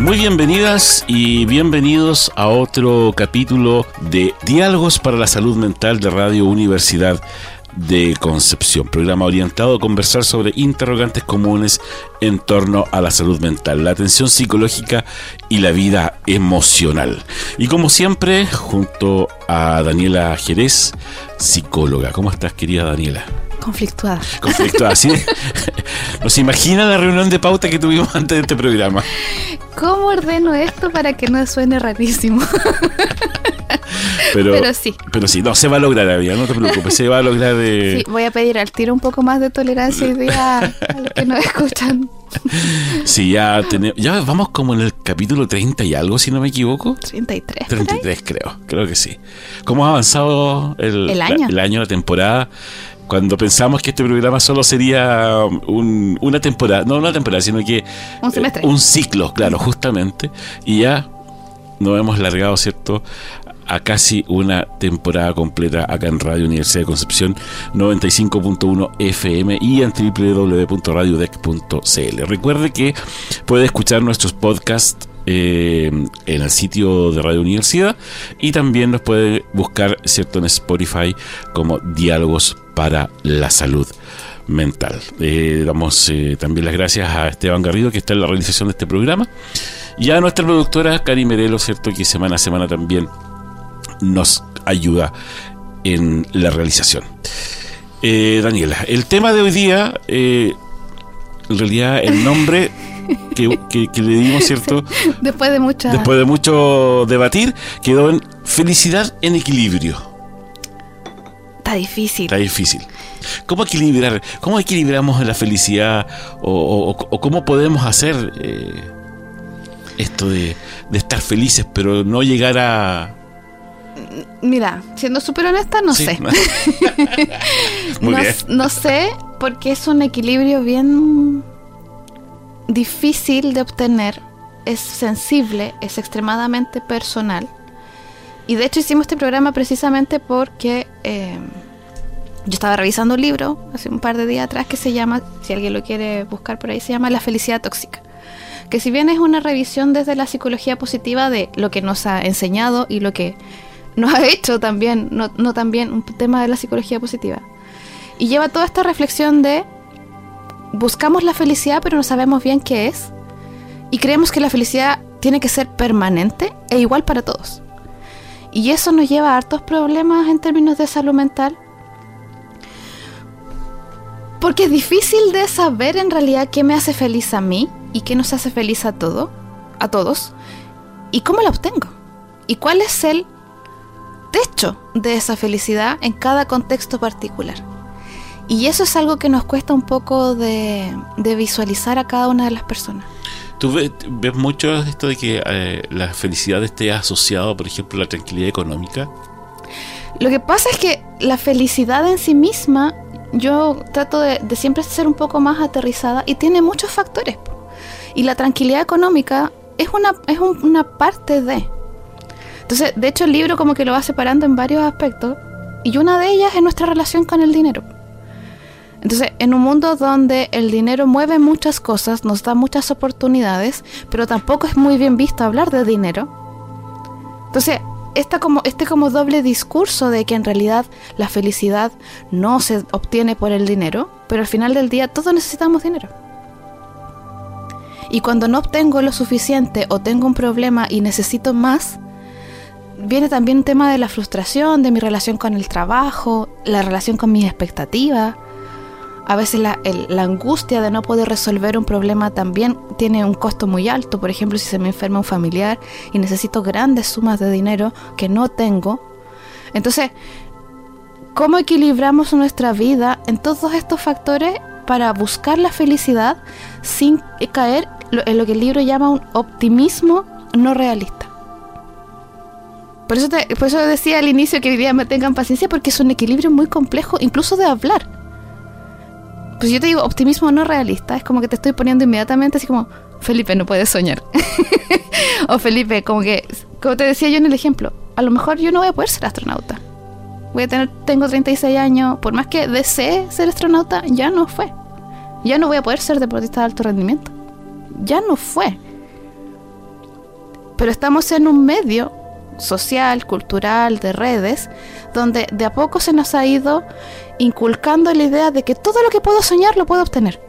Muy bienvenidas y bienvenidos a otro capítulo de Diálogos para la Salud Mental de Radio Universidad de Concepción, programa orientado a conversar sobre interrogantes comunes en torno a la salud mental, la atención psicológica y la vida emocional. Y como siempre, junto a Daniela Jerez, psicóloga. ¿Cómo estás, querida Daniela? conflictuada. Conflictuada, sí. ¿Nos imagina la reunión de pauta que tuvimos antes de este programa? ¿Cómo ordeno esto para que no suene rarísimo? Pero, sí. Pero sí, no, se va a lograr, Avia, no te preocupes, se va a lograr de... Sí, voy a pedir al tiro un poco más de tolerancia y día a los que nos escuchan. Sí, ya tenemos, ya vamos como en el capítulo 30 y algo, si no me equivoco. 33. 33 creo, creo que sí. ¿Cómo ha avanzado el, el año? el año, la temporada? Cuando pensamos que este programa solo sería una temporada, no una temporada, sino que un, semestre. un ciclo, claro, justamente, y ya nos hemos largado, ¿cierto? a casi una temporada completa acá en Radio Universidad de Concepción 95.1 FM y en www.radiodec.cl. Recuerde que puede escuchar nuestros podcasts eh, en el sitio de Radio Universidad y también nos puede buscar cierto en Spotify como Diálogos para la Salud Mental. Eh, damos eh, también las gracias a Esteban Garrido que está en la realización de este programa y a nuestra productora Cari Merelo, cierto que semana a semana también nos ayuda en la realización. Daniela, el tema de hoy día, en realidad el nombre que, le dimos, ¿cierto? Después de mucho... Después de mucho debatir, quedó en felicidad en equilibrio. Está difícil. Está difícil. ¿Cómo equilibrar? ¿Cómo equilibramos la felicidad? ¿O, cómo podemos hacer eh, esto de, estar felices, pero no llegar a, Mira, siendo súper honesta, no sé. no, sé, porque es un equilibrio bien difícil de obtener, es sensible, es extremadamente personal. Y de hecho hicimos este programa precisamente porque eh, yo estaba revisando un libro hace un par de días atrás que se llama, si alguien lo quiere buscar por ahí, se llama La felicidad tóxica. Que si bien es una revisión desde la psicología positiva de lo que nos ha enseñado y lo que nos ha hecho también, no, no también un tema de la psicología positiva. Y lleva toda esta reflexión de buscamos la felicidad pero no sabemos bien qué es y creemos que la felicidad tiene que ser permanente e igual para todos. Y eso nos lleva a hartos problemas en términos de salud mental. Porque es difícil de saber en realidad qué me hace feliz a mí y qué nos hace feliz a todo, a todos, y cómo la obtengo. Y cuál es el techo de esa felicidad en cada contexto particular. Y eso es algo que nos cuesta un poco de, visualizar a cada una de las personas. ¿Tú ves, mucho esto de que eh, la felicidad esté asociada, por ejemplo, a la tranquilidad económica? Lo que pasa es que la felicidad en sí misma, yo trato de, siempre ser un poco más aterrizada y tiene muchos factores. Y la tranquilidad económica es una, es una parte de. Entonces, de hecho, el libro como que lo va separando en varios aspectos y una de ellas es nuestra relación con el dinero. Entonces, en un mundo donde el dinero mueve muchas cosas, nos da muchas oportunidades, pero tampoco es muy bien visto hablar de dinero. Entonces, esta como, este como doble discurso de que en realidad la felicidad no se obtiene por el dinero, pero al final del día todos necesitamos dinero. Y cuando no obtengo lo suficiente o tengo un problema y necesito más, viene también un tema de la frustración, de mi relación con el trabajo, la relación con mis expectativas a veces la, angustia de no poder resolver un problema también tiene un costo muy alto. Por ejemplo, si se me enferma un familiar y necesito grandes sumas de dinero que no tengo. Entonces, ¿cómo equilibramos nuestra vida en todos estos factores para buscar la felicidad sin caer en lo que el libro llama un optimismo no realista? Por eso, te- por eso decía al inicio que hoy día me tengan paciencia porque es un equilibrio muy complejo, incluso de hablar. Pues yo te digo, optimismo no realista, es como que te estoy poniendo inmediatamente así como, Felipe, no puedes soñar. o Felipe, como que, como te decía yo en el ejemplo, a lo mejor yo no voy a poder ser astronauta. Voy a tener, tengo 36 años, por más que desee ser astronauta, ya no fue. Ya no voy a poder ser deportista de alto rendimiento. Ya no fue. Pero estamos en un medio social, cultural, de redes, donde de a poco se nos ha ido inculcando la idea de que todo lo que puedo soñar lo puedo obtener.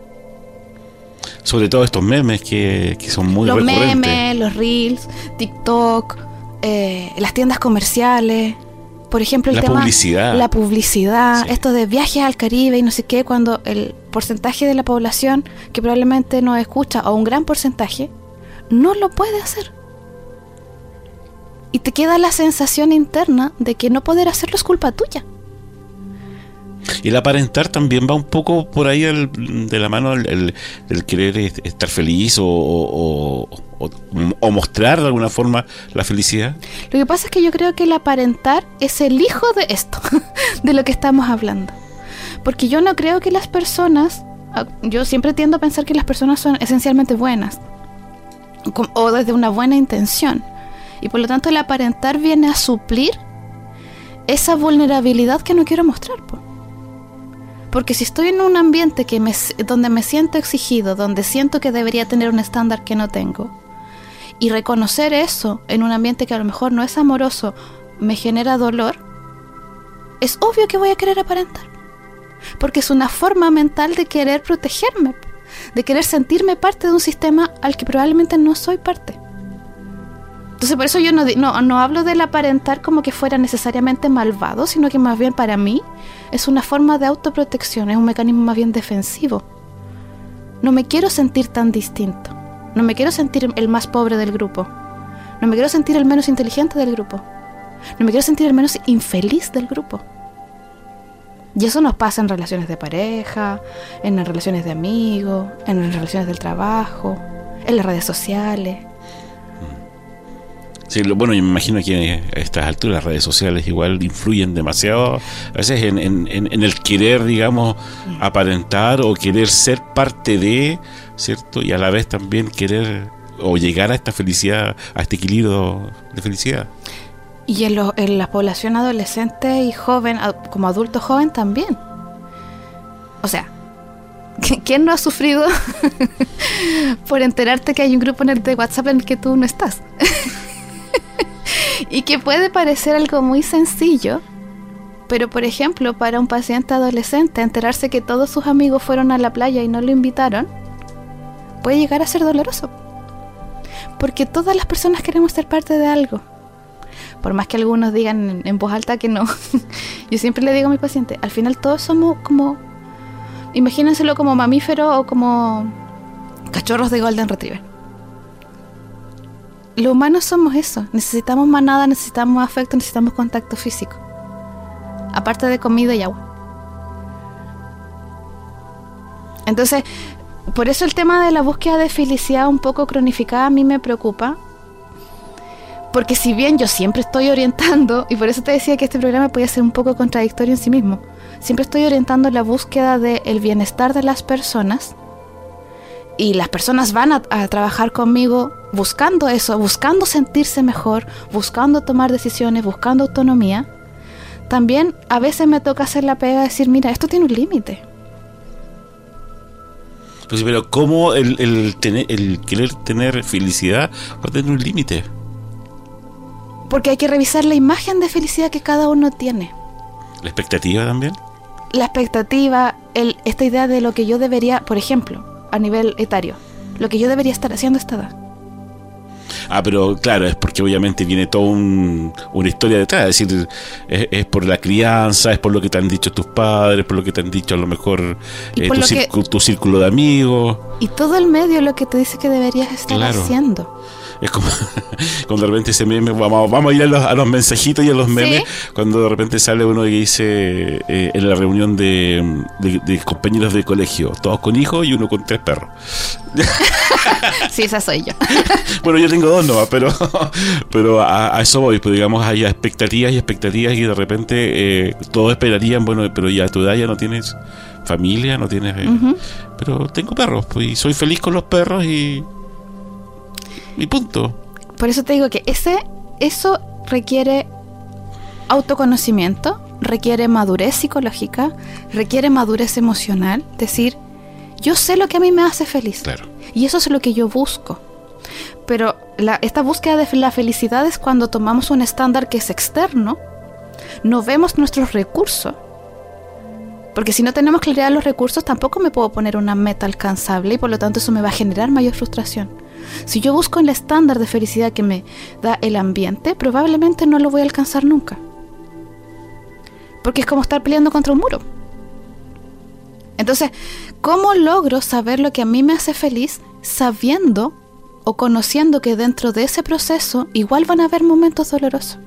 Sobre todo estos memes que, que son muy los recurrentes. memes, los reels, TikTok, eh, las tiendas comerciales, por ejemplo el La tema publicidad. la publicidad, Sí. esto de viajes al Caribe y no sé qué, cuando el porcentaje de la población que probablemente nos escucha o un gran porcentaje no lo puede hacer. Y te queda la sensación interna de que no poder hacerlo es culpa tuya. Y el aparentar también va un poco por ahí el- de la mano el, el- el querer est- estar feliz o, o- o- o mostrar de alguna forma la felicidad. Lo que pasa es que yo creo que el aparentar es el hijo de esto, de lo que estamos hablando. Porque yo no creo que las personas, ah, yo siempre tiendo a pensar que las personas son esencialmente buenas, o desde una buena intención. Y por lo tanto el aparentar viene a suplir esa vulnerabilidad que no quiero mostrar. po. Porque si estoy en un ambiente que me, donde me siento exigido, donde siento que debería tener un estándar que no tengo, y reconocer eso en un ambiente que a lo mejor no es amoroso me genera dolor, es obvio que voy a querer aparentar. Porque es una forma mental de querer protegerme, de querer sentirme parte de un sistema al que probablemente no soy parte. Entonces por eso yo no, no, no hablo del aparentar como que fuera necesariamente malvado, sino que más bien para mí es una forma de autoprotección, es un mecanismo más bien defensivo. No me quiero sentir tan distinto. No me quiero sentir el más pobre del grupo. No me quiero sentir el menos inteligente del grupo. No me quiero sentir el menos infeliz del grupo. Y eso nos pasa en relaciones de pareja, en relaciones de amigos, en relaciones del trabajo, en las redes sociales. Sí, bueno, yo me imagino que a estas alturas las redes sociales igual influyen demasiado, a veces en, el querer, digamos, aparentar o querer ser parte de, ¿cierto? Y a la vez también querer o llegar a esta felicidad, a este equilibrio de felicidad. Y en, lo- en la población adolescente y joven, como adulto joven también. O sea, ¿qui- ¿quién no ha sufrido por enterarte que hay un grupo en el de WhatsApp en el que tú no estás? y que puede parecer algo muy sencillo, pero por ejemplo, para un paciente adolescente, enterarse que todos sus amigos fueron a la playa y no lo invitaron, puede llegar a ser doloroso. Porque todas las personas queremos ser parte de algo por más que algunos digan en, voz alta que no, yo siempre le digo a mi paciente, al final todos somos como, imagínenselo como mamífero o como cachorros de Golden Retriever. Los humanos somos eso, necesitamos manada, necesitamos afecto, necesitamos contacto físico, aparte de comida y agua. Entonces, por eso el tema de la búsqueda de felicidad un poco cronificada a mí me preocupa, porque si bien yo siempre estoy orientando, y por eso te decía que este programa puede ser un poco contradictorio en sí mismo, siempre estoy orientando la búsqueda del bienestar de las personas, y las personas van a trabajar conmigo buscando eso, buscando sentirse mejor, buscando tomar decisiones, buscando autonomía, también a veces me toca hacer la pega de decir, mira, esto tiene un límite. Pues, pero ¿cómo el, el, tener, el querer tener felicidad va a tener un límite? Porque hay que revisar la imagen de felicidad que cada uno tiene. ¿La expectativa también? la expectativa, el, esta idea de lo que yo debería, por ejemplo, a nivel etario, lo que yo debería estar haciendo esta edad. Ah, pero claro, es porque obviamente viene toda un- una historia detrás. Es decir, es, es por la crianza, es por lo que te han dicho tus padres, por lo que te han dicho a lo mejor eh, tu, lo que- círculo, tu círculo de amigos. Y todo el medio lo que te dice que deberías estar Claro. haciendo. Es como cuando de repente ese meme, vamos, vamos a ir a los, a los mensajitos y a los memes, cuando de repente sale uno que dice eh, en la reunión de, de, compañeros de colegio, todos con hijos y uno con tres perros. sí, esa soy yo. bueno, yo tengo dos nomás, pero, pero a, eso voy, pues digamos, hay expectativas y expectativas y de repente eh, todos esperarían, bueno, pero ya a tu edad ya no tienes familia, no tienes... Eh, pero tengo perros, pues, y soy feliz con los perros y... Y punto. Por eso te digo que ese, eso requiere autoconocimiento, requiere madurez psicológica, requiere madurez emocional, decir, yo sé lo que a mí me hace feliz. Claro. Y eso es lo que yo busco. Pero la, esta búsqueda de la felicidad es cuando tomamos un estándar que es externo, no vemos nuestros recursos. Porque si no tenemos claridad de los recursos, tampoco me puedo poner una meta alcanzable y por lo tanto eso me va a generar mayor frustración. Si yo busco el estándar de felicidad que me da el ambiente, probablemente no lo voy a alcanzar nunca. Porque es como estar peleando contra un muro. Entonces, ¿cómo logro saber lo que a mí me hace feliz sabiendo o conociendo que dentro de ese proceso igual van a haber momentos dolorosos?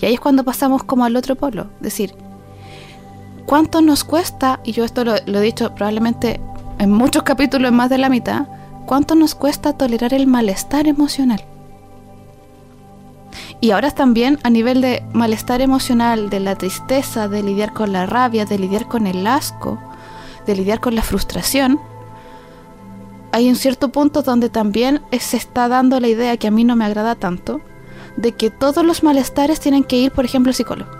Y ahí es cuando pasamos como al otro polo, decir, ¿cuánto nos cuesta? Y yo esto lo, lo he dicho probablemente en muchos capítulos, en más de la mitad, ¿Cuánto nos cuesta tolerar el malestar emocional? Y ahora también a nivel de malestar emocional, de la tristeza, de lidiar con la rabia, de lidiar con el asco, de lidiar con la frustración, hay un cierto punto donde también se está dando la idea que a mí no me agrada tanto, de que todos los malestares tienen que ir, por ejemplo, al psicólogo.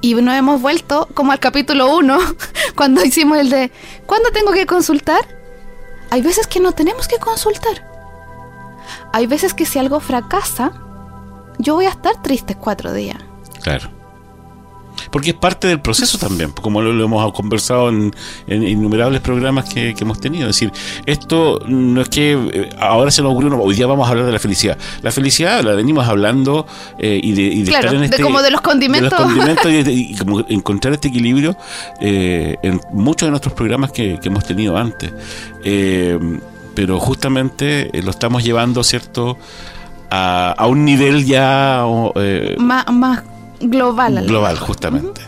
Y nos hemos vuelto como al capítulo 1, cuando hicimos el de, ¿cuándo tengo que consultar? hay veces que no tenemos que consultar. Hay veces que si algo fracasa, yo voy a estar triste cuatro días. Claro. Porque es parte del proceso también, como lo, hemos conversado en, innumerables programas que, hemos tenido. Es decir, esto no es que eh, ahora se nos ocurrió, hoy día vamos a hablar de la felicidad. La felicidad la venimos hablando eh, y de, estar en este. como de los condimentos. y, como encontrar este equilibrio eh, en muchos de nuestros programas que, hemos tenido antes. pero justamente lo estamos llevando, ¿cierto? A, un nivel ya. más, más global. Global, justamente.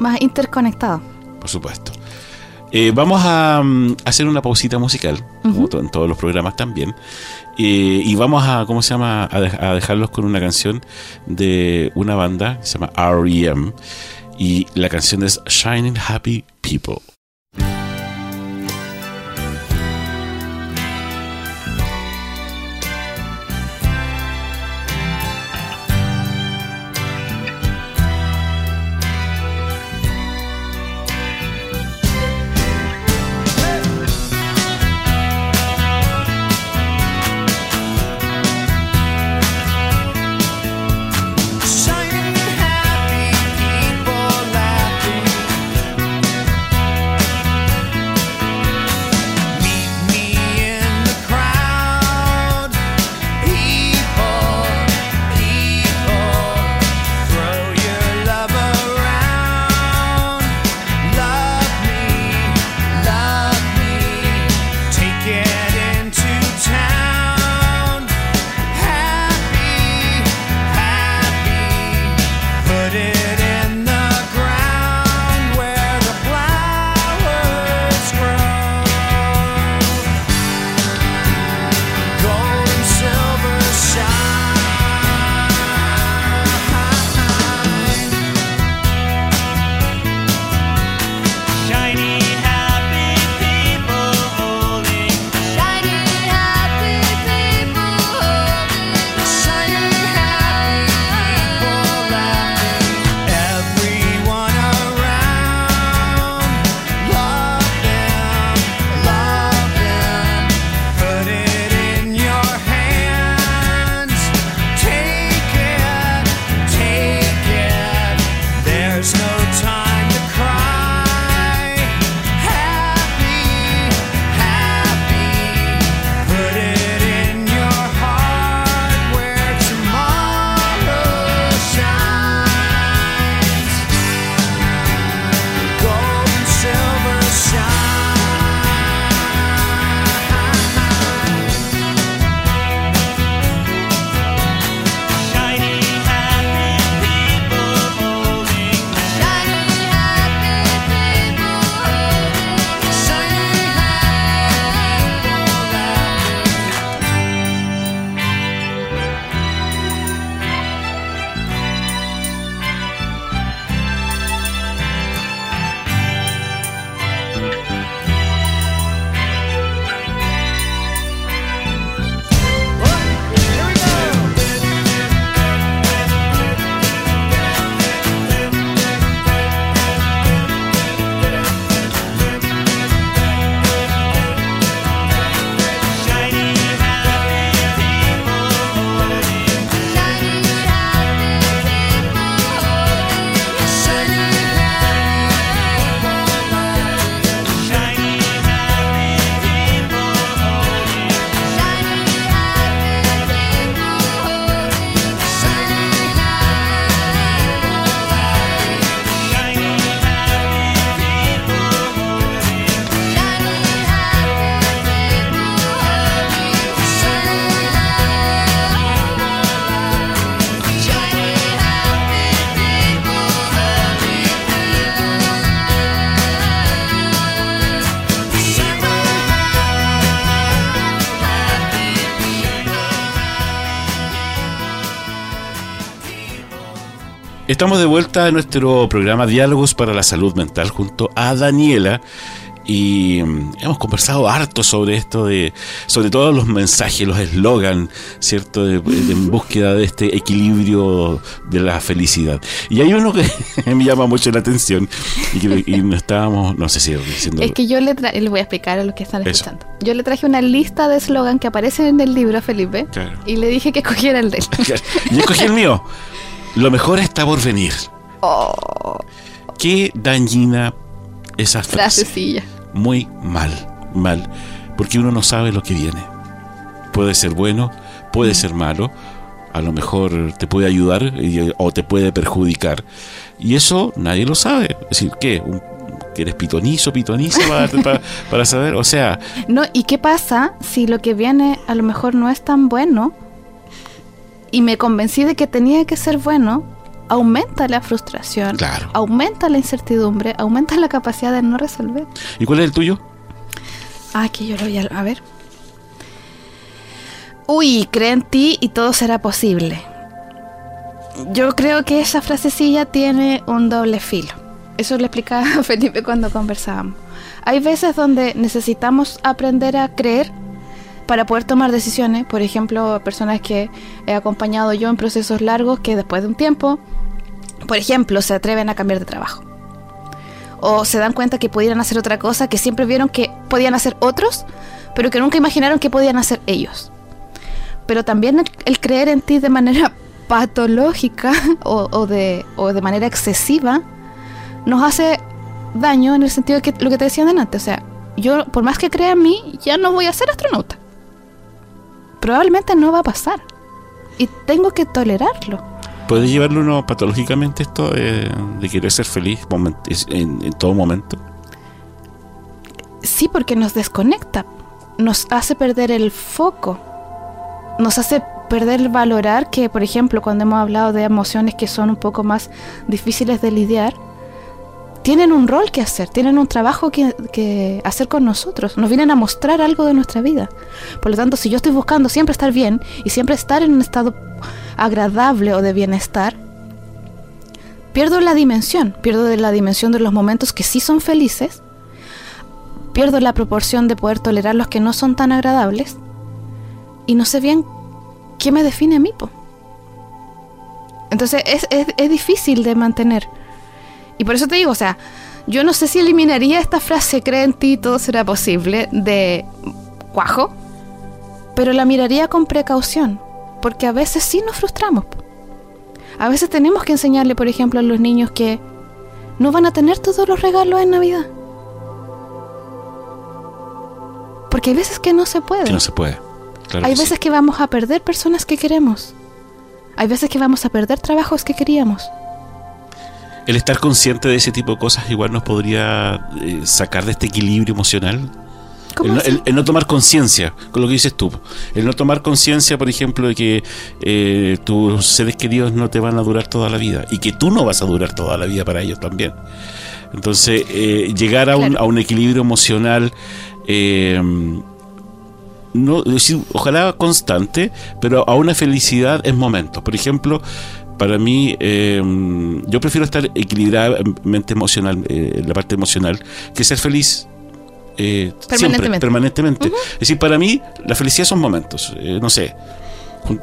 Más interconectado. Por supuesto. Eh, vamos a, mm, hacer una pausita musical, como en todos los programas también. Eh, y vamos a, ¿cómo se llama? A, a, dejarlos con una canción de una banda que se llama REM. Y la canción es Shining Happy People. Estamos de vuelta en nuestro programa Diálogos para la Salud Mental junto a Daniela y mm, hemos conversado harto sobre esto de sobre todos los mensajes los eslogans cierto de, en búsqueda de este equilibrio de la felicidad y hay uno que me llama mucho la atención y, que, y no estábamos no sé si diciendo Es que yo le tra- les voy a explicar a los que están escuchando. Yo le traje una lista de eslogan que aparecen en el libro a Felipe Claro. y le dije que cogiera el de él. y escogí el mío lo mejor está por venir Oh, qué dañina esa frase frasecilla. muy mal, mal, porque uno no sabe lo que viene. Puede ser bueno, puede ser malo, a lo mejor te puede ayudar y- o te puede perjudicar. Y eso nadie lo sabe. Es decir, ¿qué? Un- ¿Que eres pitonizo, pitoniza para, para- para saber? O sea, No, ¿y qué pasa si lo que viene a lo mejor no es tan bueno y me convencí de que tenía que ser bueno? Aumenta la frustración, Claro. aumenta la incertidumbre, aumenta la capacidad de no resolver. ¿y cuál es el tuyo? Ah, que yo lo voy a, a ver. Uy, cree en ti y todo será posible. Yo creo que esa frasecilla tiene un doble filo. Eso le explicaba a Felipe cuando conversábamos. Hay veces donde necesitamos aprender a creer para poder tomar decisiones. Por ejemplo, personas que he acompañado yo en procesos largos que después de un tiempo, por ejemplo, se atreven a cambiar de trabajo o se dan cuenta que pudieran hacer otra cosa que siempre vieron que podían hacer otros, pero que nunca imaginaron que podían hacer ellos. Pero también el, creer en ti de manera patológica o, de, manera excesiva nos hace daño en el sentido de que lo que te decía antes, o sea, yo por más que crea en mí, ya no voy a ser astronauta. Probablemente no va a pasar. Y tengo que tolerarlo. ¿Puede llevarlo uno patológicamente esto eh, de querer ser feliz en, en todo momento? Sí, porque nos desconecta, nos hace perder el foco, nos hace perder el valorar que, por ejemplo, cuando hemos hablado de emociones que son un poco más difíciles de lidiar, tienen un rol que hacer, tienen un trabajo que, hacer con nosotros, nos vienen a mostrar algo de nuestra vida. Por lo tanto, si yo estoy buscando siempre estar bien y siempre estar en un estado agradable o de bienestar, pierdo la dimensión, pierdo la dimensión de los momentos que sí son felices pierdo la proporción de poder tolerar los que no son tan agradables y no sé bien qué me define a mí. po. Entonces es, es- es difícil de mantener. Y por eso te digo, o sea, yo no sé si eliminaría esta frase, cree en ti, todo será posible, de cuajo, pero la miraría con precaución, porque a veces sí nos frustramos. A veces tenemos que enseñarle, por ejemplo, a los niños que no van a tener todos los regalos en Navidad. Porque hay veces que no se puede. Que no se puede. Claro hay sí. veces que vamos a perder personas que queremos. Hay veces que vamos a perder trabajos que queríamos. El estar consciente de ese tipo de cosas igual nos podría eh, sacar de este equilibrio emocional. ¿Cómo El no, así? el- el no tomar conciencia, con lo que dices tú. El no tomar conciencia, por ejemplo, de que eh, tus seres queridos no te van a durar toda la vida y que tú no vas a durar toda la vida para ellos también. Entonces, eh, llegar a, un, a un equilibrio emocional, eh, no, ojalá constante, pero a una felicidad en momentos. Por ejemplo, para mí, eh, yo prefiero estar equilibradamente emocional, eh, en la parte emocional, que ser feliz eh, siempre, Permanentemente. permanentemente. Es decir, para mí, la felicidad son momentos, eh, no sé.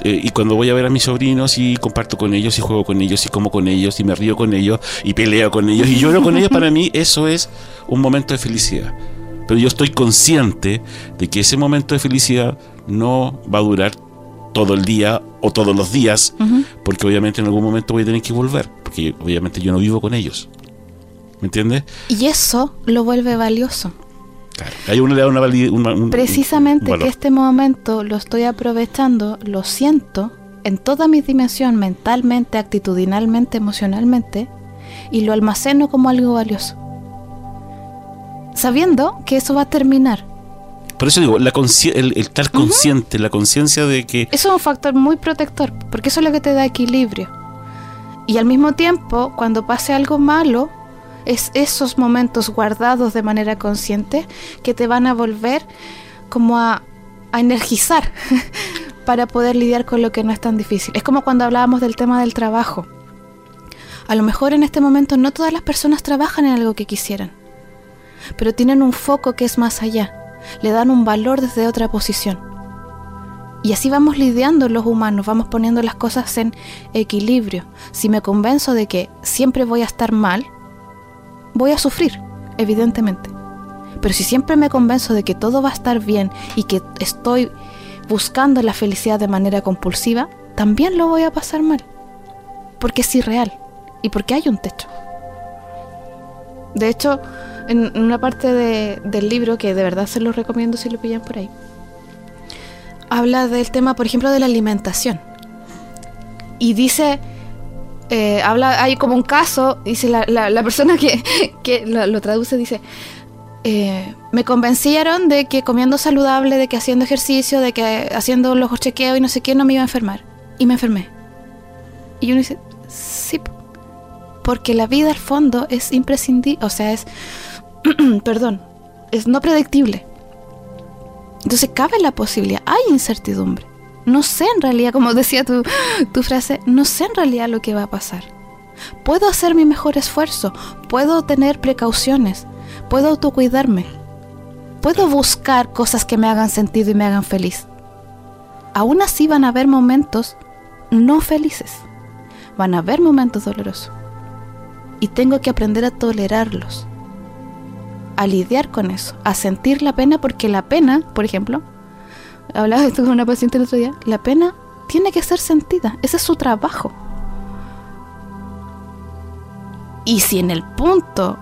eh, y cuando voy a ver a mis sobrinos y comparto con ellos y juego con ellos y como con ellos y me río con ellos y peleo con ellos y lloro con ellos, para mí eso es un momento de felicidad. Pero yo estoy consciente de que ese momento de felicidad no va a durar todo el día o todos los días, porque obviamente en algún momento voy a tener que volver, porque obviamente yo no vivo con ellos. ¿Me entiendes? Y eso lo vuelve valioso. Claro. Hay uno le da una valide- una- un- Precisamente un que este momento lo estoy aprovechando, lo siento en toda mi dimensión, mentalmente, actitudinalmente, emocionalmente, y lo almaceno como algo valioso. Sabiendo que eso va a terminar. Por eso digo, la el, el estar consciente, la conciencia de que Eso es un factor muy protector, porque eso es lo que te da equilibrio. Y al mismo tiempo, cuando pase algo malo, es esos momentos guardados de manera consciente que te van a volver como a, a energizar para poder lidiar con lo que no es tan difícil. Es como cuando hablábamos del tema del trabajo. A lo mejor en este momento no todas las personas trabajan en algo que quisieran, pero tienen un foco que es más allá, le dan un valor desde otra posición. Y así vamos lidiando los humanos, vamos poniendo las cosas en equilibrio. Si me convenzo de que siempre voy a estar mal, voy a sufrir, evidentemente. Pero si siempre me convenzo de que todo va a estar bien y que estoy buscando la felicidad de manera compulsiva, también lo voy a pasar mal. Porque es irreal y porque hay un techo. De hecho, en una parte del libro, que de verdad se lo recomiendo si lo pillan por ahí, habla del tema, por ejemplo, de la alimentación. Y dice, eh, habla, hay como un caso, dice la, la, persona que, que lo, traduce, dice, eh, me convencieron de que comiendo saludable, de que haciendo ejercicio, de que haciendo los chequeos y no sé qué, no me iba a enfermar. Y me enfermé. Y uno dice, sí, porque la vida al fondo es imprescindible, o sea, es, perdón, es no predictible. Entonces cabe la posibilidad, hay incertidumbre. No sé en realidad, como decía tu, tu frase, no sé en realidad lo que va a pasar. Puedo hacer mi mejor esfuerzo, puedo tener precauciones, puedo autocuidarme, puedo buscar cosas que me hagan sentido y me hagan feliz. Aún así van a haber momentos no felices, van a haber momentos dolorosos. Y tengo que aprender a tolerarlos a lidiar con eso, a sentir la pena, porque la pena, por ejemplo, hablaba de esto con una paciente el otro día, la pena tiene que ser sentida, ese es su trabajo. Y si en el punto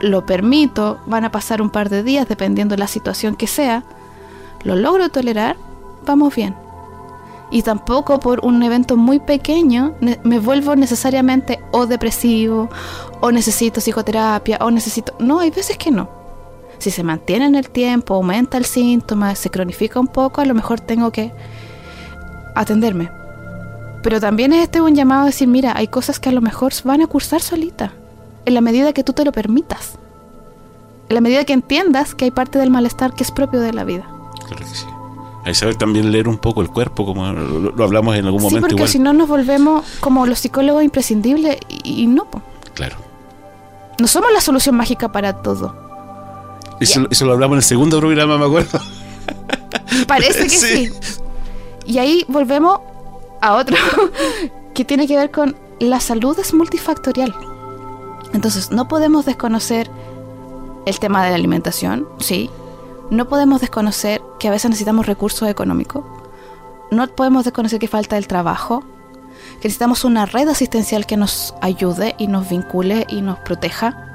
lo permito, van a pasar un par de días, dependiendo de la situación que sea, lo logro tolerar, vamos bien. Y tampoco por un evento muy pequeño me vuelvo necesariamente o depresivo, o necesito psicoterapia, o necesito... No, hay veces que no si se mantiene en el tiempo, aumenta el síntoma, se cronifica un poco, a lo mejor tengo que atenderme. Pero también es este un llamado a decir, mira, hay cosas que a lo mejor van a cursar solita, en la medida que tú te lo permitas. En la medida que entiendas que hay parte del malestar que es propio de la vida. Claro que sí. Hay saber también leer un poco el cuerpo, como lo, hablamos en algún momento. Sí, porque si no nos volvemos como los psicólogos imprescindibles y, no. Claro. No somos la solución mágica para todo. Eso, lo hablamos en el segundo programa, me acuerdo. Parece que sí. Y ahí volvemos a otro que tiene que ver con la salud es multifactorial. Entonces, no podemos desconocer el tema de la alimentación, sí. No podemos desconocer que a veces necesitamos recursos económicos. No podemos desconocer que falta el trabajo, que necesitamos una red asistencial que nos ayude y nos vincule y nos proteja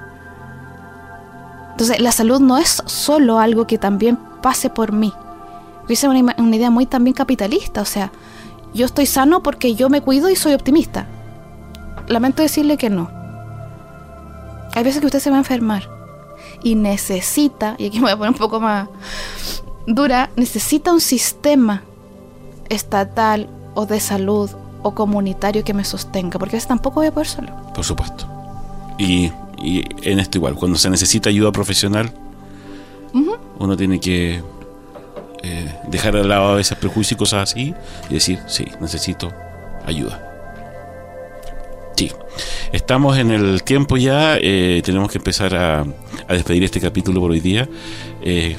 entonces, la salud no es solo algo que también pase por mí. Es una, una idea muy también capitalista. O sea, yo estoy sano porque yo me cuido y soy optimista. Lamento decirle que no. Hay veces que usted se va a enfermar y necesita, y aquí me voy a poner un poco más dura, necesita un sistema estatal o de salud o comunitario que me sostenga, porque a veces tampoco voy a poder solo. Por supuesto. Y y en esto igual, cuando se necesita ayuda profesional, uno tiene que eh, dejar al lado a veces prejuicios y cosas así y decir, sí, necesito ayuda. Sí, estamos en el tiempo ya, eh, tenemos que empezar a, despedir este capítulo por hoy día. Eh,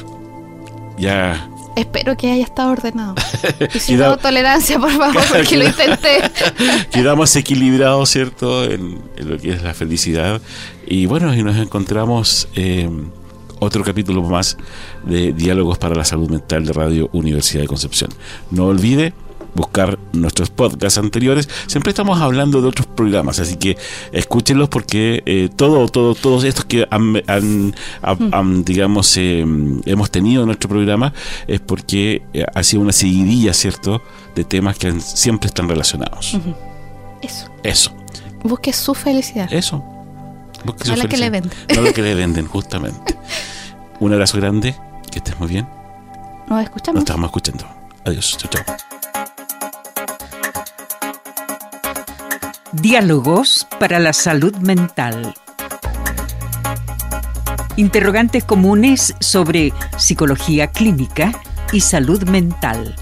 ya Espero que haya estado ordenado. Y si no, tolerancia, por favor, porque lo intenté. Quedamos equilibrados, ¿cierto? En, lo que es la felicidad. Y bueno, y nos encontramos en otro capítulo más de Diálogos para la Salud Mental de Radio Universidad de Concepción. No olvide buscar nuestros podcasts anteriores, siempre estamos hablando de otros programas, así que escúchenlos porque eh, todo, todo, todos estos que han, mm. digamos, eh, hemos tenido en nuestro programa es porque eh, ha sido una seguidilla, ¿cierto?, de temas que siempre están relacionados. Eso. Eso. Busque su felicidad. Eso. Busque no la que le venden. No la que le venden, justamente. Un abrazo grande, que estés muy bien. Nos escuchamos. Nos estamos escuchando. Adiós. Chao, chao. Diálogos para la salud mental. Interrogantes comunes sobre psicología clínica y salud mental